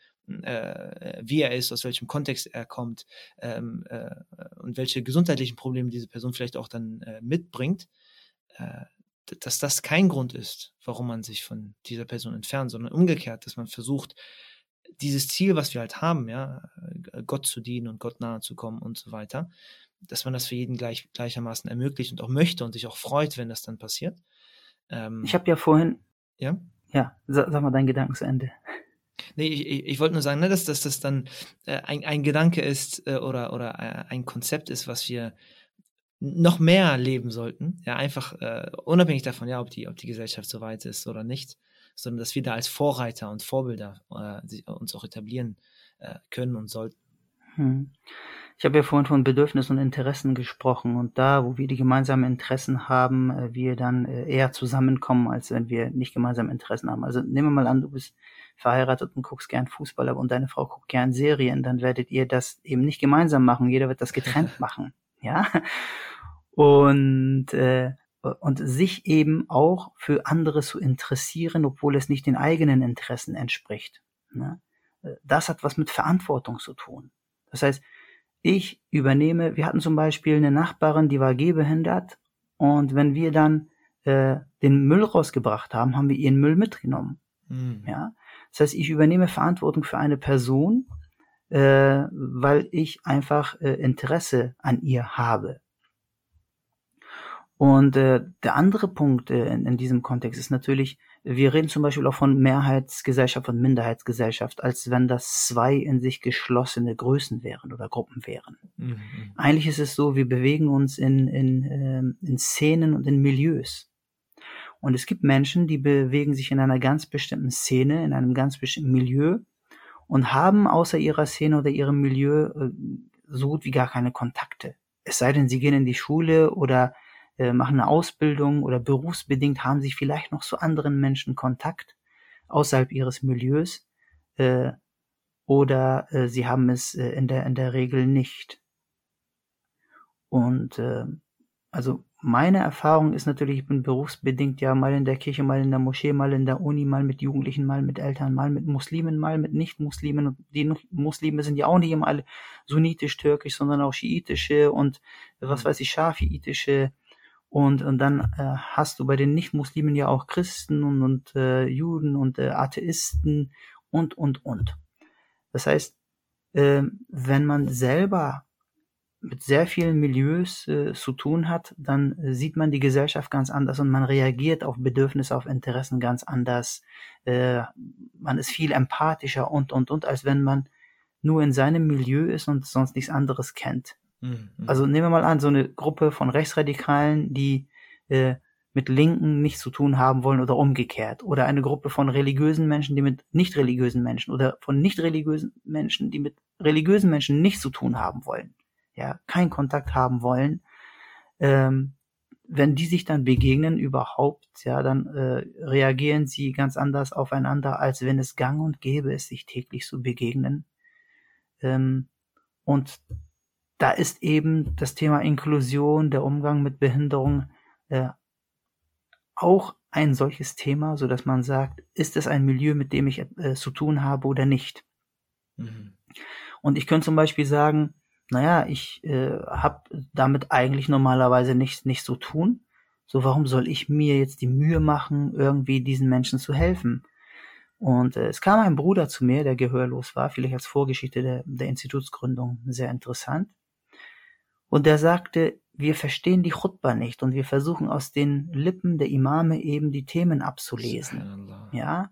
Speaker 1: äh, wie er ist, aus welchem Kontext er kommt ähm, äh, und welche gesundheitlichen Probleme diese Person vielleicht auch dann äh, mitbringt, äh, dass das kein Grund ist, warum man sich von dieser Person entfernt, sondern umgekehrt, dass man versucht, dieses Ziel, was wir halt haben, ja, äh, Gott zu dienen und Gott nahe zu kommen und so weiter, dass man das für jeden gleich, gleichermaßen ermöglicht und auch möchte und sich auch freut, wenn das dann passiert.
Speaker 2: Ähm, ich habe ja vorhin. Ja? Ja, sag, sag mal dein Gedankensende.
Speaker 1: Nee, ich, ich, wollte nur sagen, ne, dass, dass das dann äh, ein, ein Gedanke ist äh, oder, oder äh, ein Konzept ist, was wir noch mehr leben sollten. Ja, einfach äh, unabhängig davon, ja, ob die, ob die Gesellschaft so weit ist oder nicht sondern dass wir da als Vorreiter und Vorbilder äh, uns auch etablieren äh, können und sollten. Hm.
Speaker 2: Ich habe ja vorhin von Bedürfnissen und Interessen gesprochen und da, wo wir die gemeinsamen Interessen haben, äh, wir dann äh, eher zusammenkommen, als wenn wir nicht gemeinsame Interessen haben. Also nehmen wir mal an, du bist verheiratet und guckst gern Fußball und deine Frau guckt gern Serien, dann werdet ihr das eben nicht gemeinsam machen, jeder wird das getrennt machen, ja. Und äh, und sich eben auch für andere zu interessieren, obwohl es nicht den eigenen Interessen entspricht. Ne? Das hat was mit Verantwortung zu tun. Das heißt, ich übernehme, wir hatten zum Beispiel eine Nachbarin, die war gehbehindert und wenn wir dann äh, den Müll rausgebracht haben, haben wir ihren Müll mitgenommen. Mhm. Ja? Das heißt, ich übernehme Verantwortung für eine Person, äh, weil ich einfach äh, Interesse an ihr habe. Und äh, der andere Punkt äh, in, in diesem Kontext ist natürlich, wir reden zum Beispiel auch von Mehrheitsgesellschaft und Minderheitsgesellschaft, als wenn das zwei in sich geschlossene Größen wären oder Gruppen wären. Mhm. Eigentlich ist es so, wir bewegen uns in, in, äh, in Szenen und in Milieus. Und es gibt Menschen, die bewegen sich in einer ganz bestimmten Szene, in einem ganz bestimmten Milieu und haben außer ihrer Szene oder ihrem Milieu äh, so gut wie gar keine Kontakte. Es sei denn, sie gehen in die Schule oder äh, machen eine Ausbildung oder berufsbedingt haben sie vielleicht noch zu anderen Menschen Kontakt außerhalb ihres Milieus äh, oder äh, sie haben es äh, in, der, in der Regel nicht. Und äh, also meine Erfahrung ist natürlich, ich bin berufsbedingt ja mal in der Kirche, mal in der Moschee, mal in der Uni, mal mit Jugendlichen, mal mit Eltern, mal mit Muslimen, mal mit Nicht-Muslimen. Und die Muslime sind ja auch nicht immer alle sunnitisch-türkisch, sondern auch schiitische und was weiß ich, schafiitische und, und dann äh, hast du bei den Nicht-Muslimen ja auch Christen und, und äh, Juden und äh, Atheisten und, und, und. Das heißt, äh, wenn man selber mit sehr vielen Milieus äh, zu tun hat, dann sieht man die Gesellschaft ganz anders und man reagiert auf Bedürfnisse, auf Interessen ganz anders. Äh, man ist viel empathischer und, und, und, als wenn man nur in seinem Milieu ist und sonst nichts anderes kennt. Mhm. Also nehmen wir mal an, so eine Gruppe von Rechtsradikalen, die äh, mit Linken nichts zu tun haben wollen oder umgekehrt. Oder eine Gruppe von religiösen Menschen, die mit nicht religiösen Menschen oder von nicht religiösen Menschen, die mit religiösen Menschen nichts zu tun haben wollen. Ja, keinen Kontakt haben wollen. Ähm, wenn die sich dann begegnen überhaupt, ja, dann äh, reagieren sie ganz anders aufeinander, als wenn es gang und gäbe ist, sich täglich zu begegnen. Ähm, und da ist eben das Thema Inklusion, der Umgang mit Behinderung äh, auch ein solches Thema, so dass man sagt, ist es ein Milieu, mit dem ich äh, zu tun habe oder nicht? Mhm. Und ich könnte zum Beispiel sagen, naja, ich äh, habe damit eigentlich normalerweise nichts nicht zu tun. So, warum soll ich mir jetzt die Mühe machen, irgendwie diesen Menschen zu helfen? Und äh, es kam ein Bruder zu mir, der gehörlos war, vielleicht als Vorgeschichte der, der Institutsgründung sehr interessant. Und er sagte, wir verstehen die Chutba nicht und wir versuchen aus den Lippen der Imame eben die Themen abzulesen. Ja.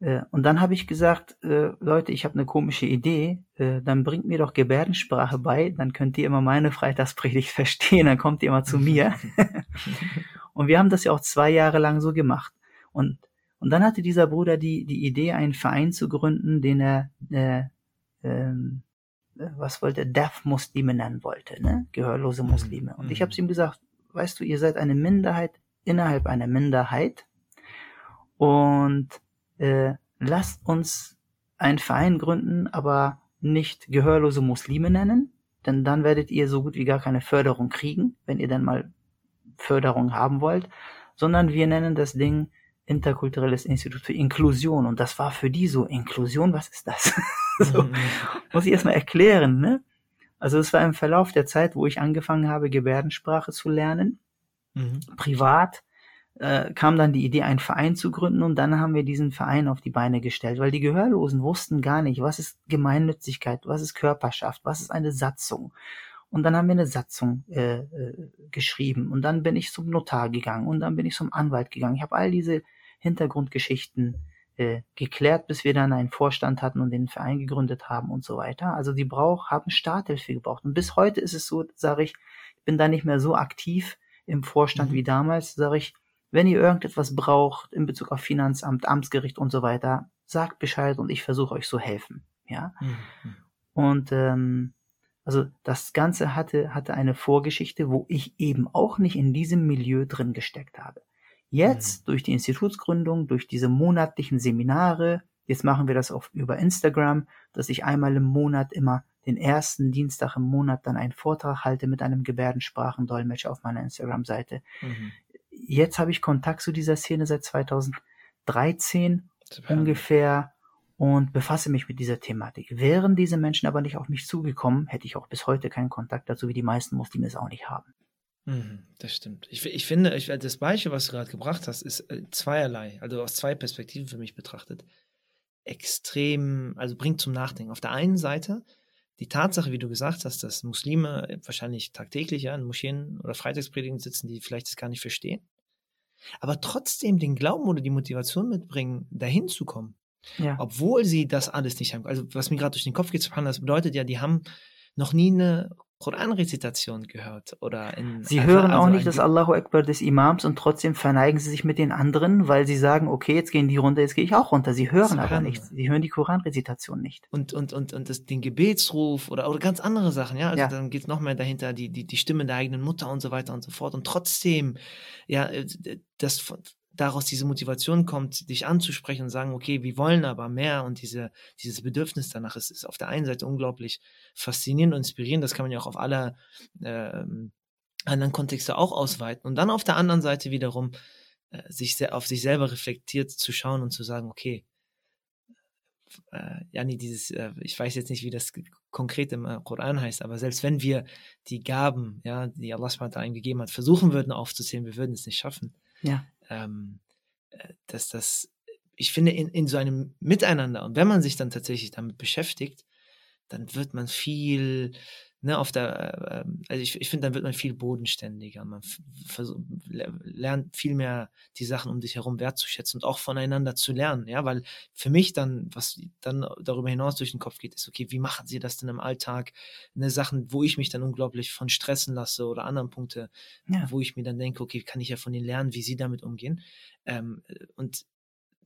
Speaker 2: Äh, und dann habe ich gesagt, äh, Leute, ich habe eine komische Idee, äh, dann bringt mir doch Gebärdensprache bei, dann könnt ihr immer meine Freitagspredigt verstehen, dann kommt ihr immer zu mir. und wir haben das ja auch zwei Jahre lang so gemacht. Und, und dann hatte dieser Bruder die, die Idee, einen Verein zu gründen, den er äh, ähm, was wollte, Deaf-Muslime nennen wollte, ne? gehörlose mhm. Muslime. Und ich habe ihm gesagt, weißt du, ihr seid eine Minderheit innerhalb einer Minderheit und äh, lasst uns einen Verein gründen, aber nicht gehörlose Muslime nennen, denn dann werdet ihr so gut wie gar keine Förderung kriegen, wenn ihr dann mal Förderung haben wollt, sondern wir nennen das Ding Interkulturelles Institut für Inklusion und das war für die so, Inklusion, was ist das? so, mhm. muss ich erstmal erklären, ne? Also es war im Verlauf der Zeit, wo ich angefangen habe, Gebärdensprache zu lernen, mhm. privat, äh, kam dann die Idee, einen Verein zu gründen und dann haben wir diesen Verein auf die Beine gestellt, weil die Gehörlosen wussten gar nicht, was ist Gemeinnützigkeit, was ist Körperschaft, was ist eine Satzung. Und dann haben wir eine Satzung äh, äh, geschrieben und dann bin ich zum Notar gegangen und dann bin ich zum Anwalt gegangen. Ich habe all diese Hintergrundgeschichten äh, geklärt, bis wir dann einen Vorstand hatten und den Verein gegründet haben und so weiter. Also die brauch, haben Starthilfe gebraucht. Und bis heute ist es so, sage ich, ich bin da nicht mehr so aktiv im Vorstand mhm. wie damals, sage ich, wenn ihr irgendetwas braucht in Bezug auf Finanzamt, Amtsgericht und so weiter, sagt Bescheid und ich versuche euch zu helfen. Ja. Mhm. Und ähm, also das Ganze hatte, hatte eine Vorgeschichte, wo ich eben auch nicht in diesem Milieu drin gesteckt habe. Jetzt, mhm. durch die Institutsgründung, durch diese monatlichen Seminare, jetzt machen wir das auch über Instagram, dass ich einmal im Monat immer den ersten Dienstag im Monat dann einen Vortrag halte mit einem Gebärdensprachendolmetscher auf meiner Instagram-Seite. Mhm. Jetzt habe ich Kontakt zu dieser Szene seit 2013 Super. ungefähr und befasse mich mit dieser Thematik. Wären diese Menschen aber nicht auf mich zugekommen, hätte ich auch bis heute keinen Kontakt dazu, wie die meisten Muslime es auch nicht haben.
Speaker 1: Mhm, das stimmt. Ich, ich finde, ich, das Beispiel, was du gerade gebracht hast, ist äh, zweierlei, also aus zwei Perspektiven für mich betrachtet, extrem, also bringt zum Nachdenken. Auf der einen Seite die Tatsache, wie du gesagt hast, dass Muslime wahrscheinlich tagtäglich ja, in Moscheen oder Freitagspredigen sitzen, die vielleicht das gar nicht verstehen, aber trotzdem den Glauben oder die Motivation mitbringen, dahin zu kommen. Ja. Obwohl sie das alles nicht haben. Also was mir gerade durch den Kopf geht, das bedeutet ja, die haben noch nie eine Koranrezitation gehört oder in
Speaker 2: Sie hören also auch nicht das Allahu Akbar des Imams und trotzdem verneigen sie sich mit den anderen, weil sie sagen, okay, jetzt gehen die runter, jetzt gehe ich auch runter. Sie hören aber nichts. Sie hören die Koranrezitation nicht.
Speaker 1: Und und und und das, den Gebetsruf oder oder ganz andere Sachen, ja, also ja. dann geht's noch mehr dahinter die die die Stimme der eigenen Mutter und so weiter und so fort und trotzdem ja äh, das daraus diese Motivation kommt, dich anzusprechen und sagen, okay, wir wollen aber mehr und diese, dieses Bedürfnis danach ist, ist auf der einen Seite unglaublich faszinierend und inspirierend, das kann man ja auch auf alle äh, anderen Kontexte auch ausweiten und dann auf der anderen Seite wiederum äh, sich sehr, auf sich selber reflektiert zu schauen und zu sagen, okay, äh, ja, dieses, äh, ich weiß jetzt nicht, wie das konkret im äh, Koran heißt, aber selbst wenn wir die Gaben, ja, die Allah einem gegeben hat, versuchen würden aufzuzählen, wir würden es nicht schaffen. Ja ähm, äh, dass das, ich finde, in, in so einem Miteinander und wenn man sich dann tatsächlich damit beschäftigt, dann wird man viel, ne, auf der, äh, also ich, ich finde, dann wird man viel bodenständiger. Man lernt viel mehr die Sachen um dich herum wertzuschätzen und auch voneinander zu lernen, ja, weil für mich dann, was dann darüber hinaus durch den Kopf geht, ist, okay, wie machen sie das denn im Alltag? Ne, Sachen, wo ich mich dann unglaublich von stressen lasse oder anderen Punkte, ja. wo ich mir dann denke, okay, kann ich ja von ihnen lernen, wie sie damit umgehen. Ähm, und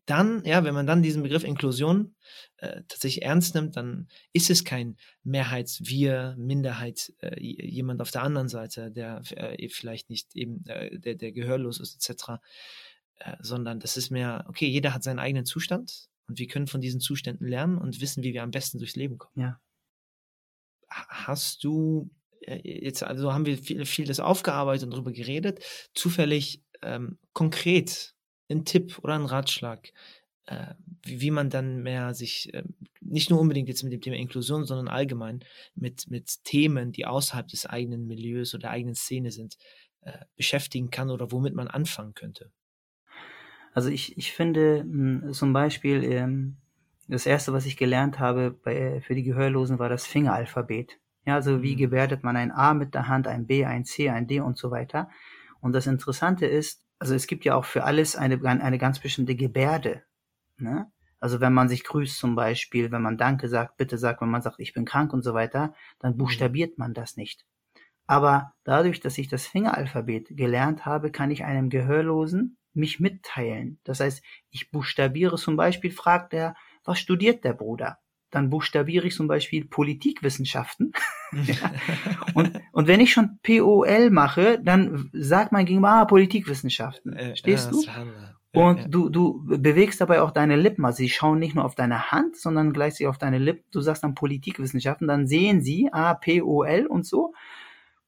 Speaker 1: dann, ja, wenn man dann diesen Begriff Inklusion äh, tatsächlich ernst nimmt, dann ist es kein Mehrheits-Wir, Minderheit, äh, jemand auf der anderen Seite, der äh, vielleicht nicht eben, äh, der, der gehörlos ist, etc., äh, sondern das ist mehr, okay, jeder hat seinen eigenen Zustand und wir können von diesen Zuständen lernen und wissen, wie wir am besten durchs Leben kommen. Ja. Hast du, äh, jetzt, also haben wir viel, vieles aufgearbeitet und darüber geredet, zufällig ähm, konkret ein Tipp oder ein Ratschlag, äh, wie, wie, man dann mehr sich, äh, nicht nur unbedingt jetzt mit dem Thema Inklusion, sondern allgemein mit, mit Themen, die außerhalb des eigenen Milieus oder der eigenen Szene sind, äh, beschäftigen kann oder womit man anfangen könnte?
Speaker 2: Also ich, ich finde mh, hm, zum Beispiel, ähm, das erste, was ich gelernt habe bei, für die Gehörlosen, war das Fingeralphabet. Ja, also wie mhm. gebärdet man ein A mit der Hand, ein B, ein C, ein D und so weiter. Und das Interessante ist, also es gibt ja auch für alles eine, eine ganz bestimmte Gebärde. Ne? Also wenn man sich grüßt zum Beispiel, wenn man Danke sagt, bitte sagt, wenn man sagt, ich bin krank und so weiter, dann mhm. buchstabiert man das nicht. Aber dadurch, dass ich das Fingeralphabet gelernt habe, kann ich einem Gehörlosen mich mitteilen. Das heißt, ich buchstabiere zum Beispiel, fragt er, was studiert der Bruder? Dann buchstabiere ich zum Beispiel Politikwissenschaften. und, und wenn ich schon POL mache, dann sagt mein Gegenüber, ah, Politikwissenschaften. Äh, Stehst du? Und du, du bewegst dabei auch deine Lippen. Also sie schauen nicht nur auf deine Hand, sondern gleichzeitig auf deine Lippen. Du sagst dann Politikwissenschaften, dann sehen sie, ah, POL und so.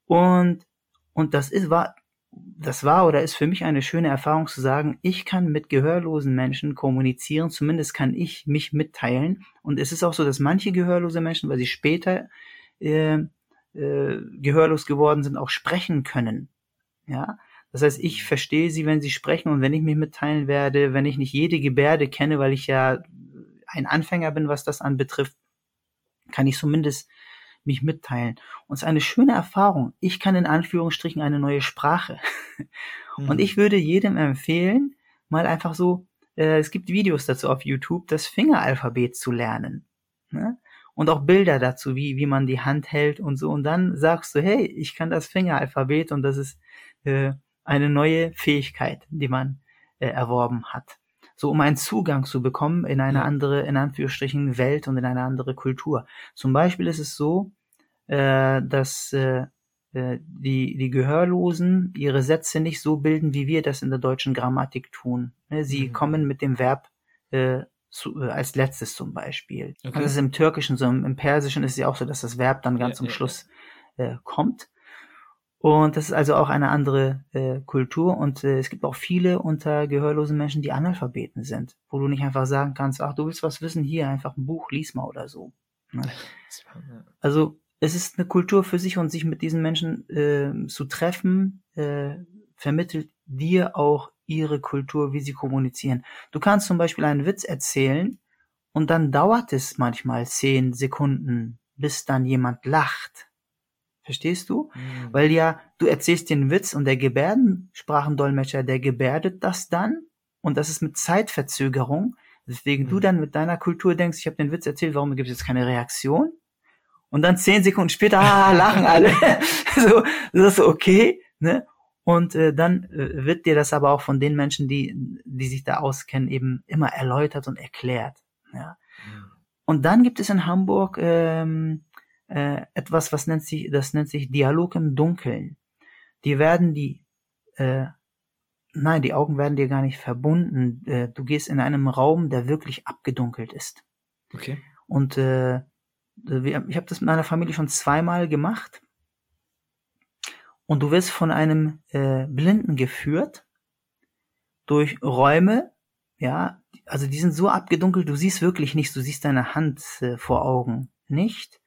Speaker 2: Und, und das ist, war, das war oder ist für mich eine schöne Erfahrung zu sagen, ich kann mit gehörlosen Menschen kommunizieren, zumindest kann ich mich mitteilen. Und es ist auch so, dass manche gehörlose Menschen, weil sie später äh, äh, gehörlos geworden sind, auch sprechen können. Ja, das heißt, ich verstehe sie, wenn sie sprechen und wenn ich mich mitteilen werde, wenn ich nicht jede Gebärde kenne, weil ich ja ein Anfänger bin, was das anbetrifft, kann ich zumindest mich mitteilen. Und es ist eine schöne Erfahrung. Ich kann in Anführungsstrichen eine neue Sprache. Mhm. Und ich würde jedem empfehlen, mal einfach so, äh, es gibt Videos dazu auf YouTube, das Fingeralphabet zu lernen. Ne? Und auch Bilder dazu, wie, wie man die Hand hält und so. Und dann sagst du, hey, ich kann das Fingeralphabet und das ist äh, eine neue Fähigkeit, die man äh, erworben hat. So um einen Zugang zu bekommen in eine andere, in Anführungsstrichen, Welt und in eine andere Kultur. Zum Beispiel ist es so, äh, dass äh, äh, die, die Gehörlosen ihre Sätze nicht so bilden, wie wir das in der deutschen Grammatik tun. Ne, sie mhm. kommen mit dem Verb äh, zu, äh, als letztes zum Beispiel. Okay. Das ist im Türkischen so, im, im Persischen ist es ja auch so, dass das Verb dann ganz ja, zum ja, Schluss äh, kommt. Und das ist also auch eine andere äh, Kultur. Und äh, es gibt auch viele unter gehörlosen Menschen, die Analphabeten sind, wo du nicht einfach sagen kannst, ach, du willst was wissen, hier einfach ein Buch, lies mal oder so. Ne? Also es ist eine Kultur für sich und sich mit diesen Menschen äh, zu treffen, äh, vermittelt dir auch ihre Kultur, wie sie kommunizieren. Du kannst zum Beispiel einen Witz erzählen und dann dauert es manchmal zehn Sekunden, bis dann jemand lacht. Verstehst du? Mhm. Weil ja, du erzählst den Witz und der Gebärdensprachendolmetscher, der gebärdet das dann und das ist mit Zeitverzögerung. Deswegen mhm. du dann mit deiner Kultur denkst, ich habe den Witz erzählt, warum gibt es jetzt keine Reaktion? Und dann zehn Sekunden später, ah, lachen alle. so, das ist okay, ne? Und äh, dann äh, wird dir das aber auch von den Menschen, die, die sich da auskennen, eben immer erläutert und erklärt. Ja. Mhm. Und dann gibt es in Hamburg ähm, äh, etwas, was nennt sich, das nennt sich Dialog im Dunkeln. Die werden die, äh, nein, die Augen werden dir gar nicht verbunden. Äh, du gehst in einem Raum, der wirklich abgedunkelt ist.
Speaker 1: Okay.
Speaker 2: Und äh, ich habe das mit meiner Familie schon zweimal gemacht. Und du wirst von einem äh, Blinden geführt durch Räume, ja, also die sind so abgedunkelt, du siehst wirklich nichts, du siehst deine Hand äh, vor Augen nicht.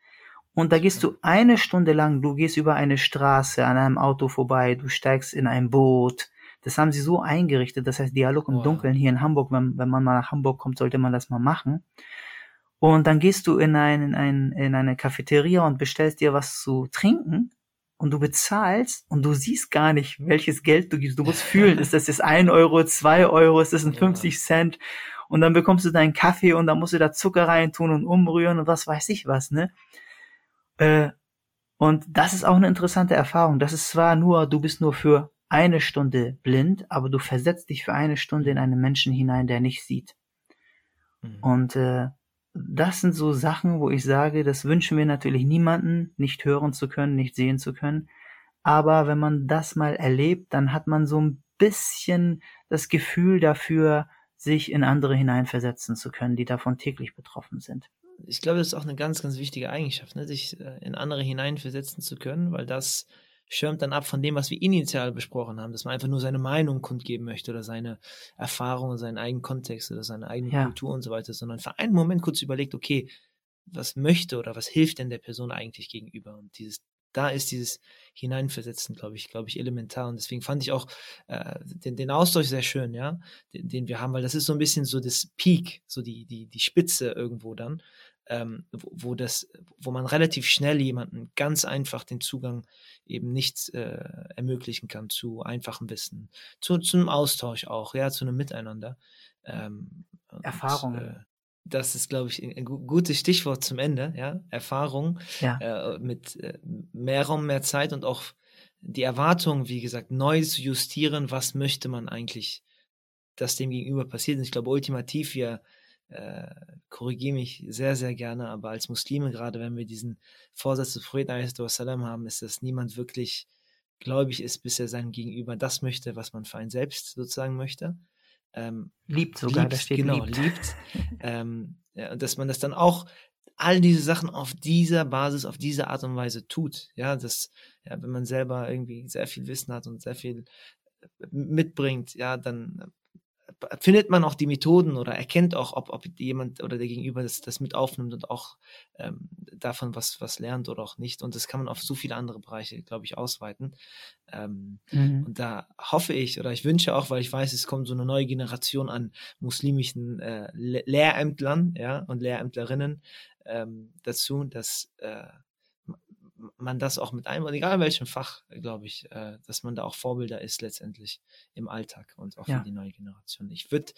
Speaker 2: Und da gehst du eine Stunde lang, du gehst über eine Straße an einem Auto vorbei, du steigst in ein Boot. Das haben sie so eingerichtet, das heißt Dialog im wow. Dunkeln hier in Hamburg, wenn, wenn man mal nach Hamburg kommt, sollte man das mal machen. Und dann gehst du in, ein, in, ein, in eine Cafeteria und bestellst dir was zu trinken und du bezahlst und du siehst gar nicht, welches Geld du gibst. Du musst fühlen, ist das jetzt ein Euro, zwei Euro, ist das ein 50 Cent? Und dann bekommst du deinen Kaffee und dann musst du da Zucker reintun und umrühren und was weiß ich was, ne? Äh, und das ist auch eine interessante Erfahrung. Das ist zwar nur, du bist nur für eine Stunde blind, aber du versetzt dich für eine Stunde in einen Menschen hinein, der nicht sieht. Mhm. Und äh, das sind so Sachen, wo ich sage, das wünschen wir natürlich niemanden, nicht hören zu können, nicht sehen zu können. Aber wenn man das mal erlebt, dann hat man so ein bisschen das Gefühl dafür, sich in andere hineinversetzen zu können, die davon täglich betroffen sind
Speaker 1: ich glaube, das ist auch eine ganz, ganz wichtige Eigenschaft, ne? sich äh, in andere hineinversetzen zu können, weil das schirmt dann ab von dem, was wir initial besprochen haben, dass man einfach nur seine Meinung kundgeben möchte oder seine Erfahrungen, seinen eigenen Kontext oder seine eigene ja. Kultur und so weiter, sondern für einen Moment kurz überlegt, okay, was möchte oder was hilft denn der Person eigentlich gegenüber? Und dieses da ist dieses Hineinversetzen, glaube ich, glaube ich, elementar. Und deswegen fand ich auch äh, den, den Austausch sehr schön, ja, den, den wir haben, weil das ist so ein bisschen so das Peak, so die, die, die Spitze irgendwo dann, ähm, wo, wo das, wo man relativ schnell jemanden ganz einfach den Zugang eben nicht äh, ermöglichen kann zu einfachem Wissen, zu, zu einem Austausch auch, ja, zu einem Miteinander. Ähm,
Speaker 2: Erfahrung. äh,
Speaker 1: das ist, glaube ich, ein gutes Stichwort zum Ende, ja, Erfahrung ja. Äh, mit äh, mehr Raum, mehr Zeit und auch die Erwartung, wie gesagt, neu zu justieren, was möchte man eigentlich, dass dem Gegenüber passiert. Und ich glaube, ultimativ, wir, äh, korrigiere mich sehr, sehr gerne, aber als Muslime, gerade wenn wir diesen Vorsatz des Propheten haben, ist, dass niemand wirklich gläubig ist, bis er sein Gegenüber das möchte, was man für einen selbst sozusagen möchte.
Speaker 2: Ähm, liebt sogar,
Speaker 1: liebt, das steht genau, liebt. liebt ähm, ja, und dass man das dann auch all diese Sachen auf dieser Basis, auf diese Art und Weise tut. Ja, das, ja, wenn man selber irgendwie sehr viel Wissen hat und sehr viel äh, mitbringt, ja, dann findet man auch die Methoden oder erkennt auch, ob, ob jemand oder der Gegenüber das, das mit aufnimmt und auch ähm, davon was, was lernt oder auch nicht. Und das kann man auf so viele andere Bereiche, glaube ich, ausweiten. Ähm, mhm. Und da hoffe ich oder ich wünsche auch, weil ich weiß, es kommt so eine neue Generation an muslimischen äh, Lehrämtlern ja, und Lehrämtlerinnen ähm, dazu, dass äh, man das auch mit einem, egal in welchem Fach, glaube ich, äh, dass man da auch Vorbilder ist letztendlich im Alltag und auch ja. für die neue Generation. Ich würde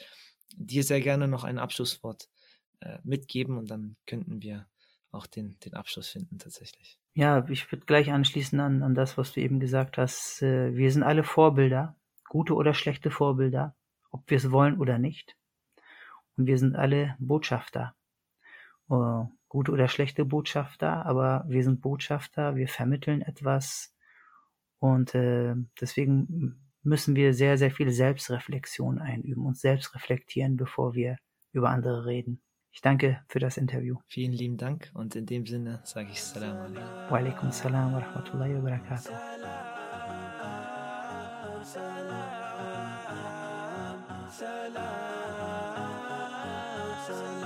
Speaker 1: dir sehr gerne noch ein Abschlusswort äh, mitgeben und dann könnten wir auch den, den Abschluss finden tatsächlich.
Speaker 2: Ja, ich würde gleich anschließen an, an das, was du eben gesagt hast. Äh, wir sind alle Vorbilder, gute oder schlechte Vorbilder, ob wir es wollen oder nicht. Und wir sind alle Botschafter. Gute oder schlechte Botschafter, aber wir sind Botschafter, wir vermitteln etwas und äh, deswegen müssen wir sehr, sehr viel Selbstreflexion einüben und selbst reflektieren, bevor wir über andere reden. Ich danke für das Interview.
Speaker 1: Vielen lieben Dank und in dem Sinne sage ich Salam alaikum.
Speaker 2: Wa alaikum salam wa rahmatullahi wa barakatuh. Salam, salam.